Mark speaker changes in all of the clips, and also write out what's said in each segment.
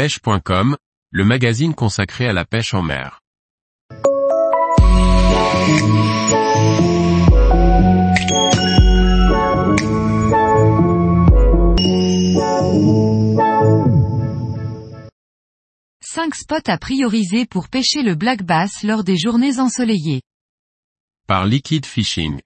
Speaker 1: pêche.com, le magazine consacré à la pêche en mer.
Speaker 2: Cinq spots à prioriser pour pêcher le black bass lors des journées ensoleillées.
Speaker 1: Par Liquid Fishing.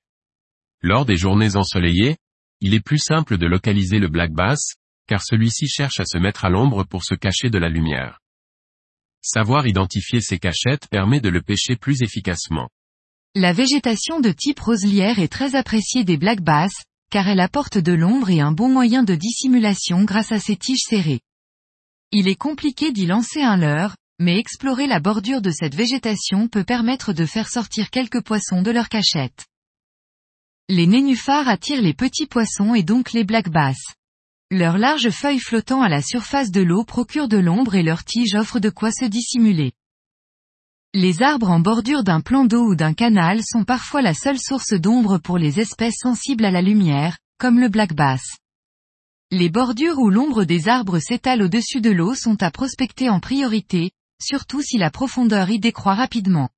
Speaker 1: Lors des journées ensoleillées, il est plus simple de localiser le black bass, car celui-ci cherche à se mettre à l'ombre pour se cacher de la lumière. Savoir identifier ses cachettes permet de le pêcher plus efficacement.
Speaker 2: La végétation de type roselière est très appréciée des black bass, car elle apporte de l'ombre et un bon moyen de dissimulation grâce à ses tiges serrées. Il est compliqué d'y lancer un leurre, mais explorer la bordure de cette végétation peut permettre de faire sortir quelques poissons de leur cachette. Les nénuphars attirent les petits poissons et donc les black bass. Leurs larges feuilles flottant à la surface de l'eau procurent de l'ombre et leurs tiges offrent de quoi se dissimuler. Les arbres en bordure d'un plan d'eau ou d'un canal sont parfois la seule source d'ombre pour les espèces sensibles à la lumière, comme le black bass. Les bordures où l'ombre des arbres s'étale au-dessus de l'eau sont à prospecter en priorité, surtout si la profondeur y décroît rapidement.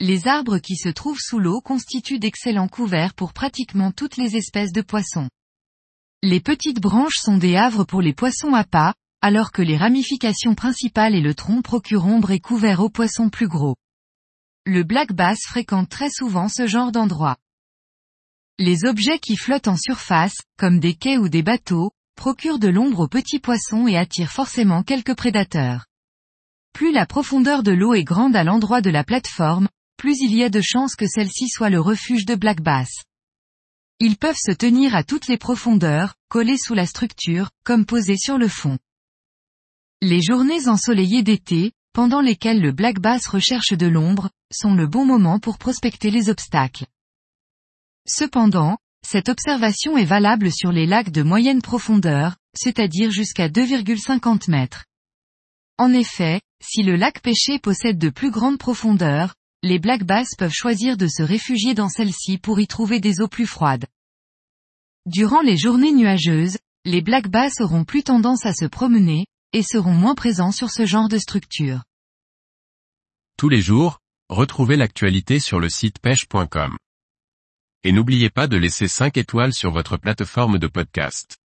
Speaker 2: Les arbres qui se trouvent sous l'eau constituent d'excellents couverts pour pratiquement toutes les espèces de poissons. Les petites branches sont des havres pour les poissons à pas, alors que les ramifications principales et le tronc procurent ombre et couvert aux poissons plus gros. Le black bass fréquente très souvent ce genre d'endroit. Les objets qui flottent en surface, comme des quais ou des bateaux, procurent de l'ombre aux petits poissons et attirent forcément quelques prédateurs. Plus la profondeur de l'eau est grande à l'endroit de la plateforme, plus il y a de chances que celle-ci soit le refuge de black bass. Ils peuvent se tenir à toutes les profondeurs, collés sous la structure, comme posés sur le fond. Les journées ensoleillées d'été, pendant lesquelles le black bass recherche de l'ombre, sont le bon moment pour prospecter les obstacles. Cependant, cette observation est valable sur les lacs de moyenne profondeur, c'est-à-dire jusqu'à 2,50 mètres. En effet, si le lac pêché possède de plus grandes profondeurs, les black bass peuvent choisir de se réfugier dans celle-ci pour y trouver des eaux plus froides. Durant les journées nuageuses, les black bass auront plus tendance à se promener, et seront moins présents sur ce genre de structure.
Speaker 1: Tous les jours, retrouvez l'actualité sur le site pêche.com. Et n'oubliez pas de laisser 5 étoiles sur votre plateforme de podcast.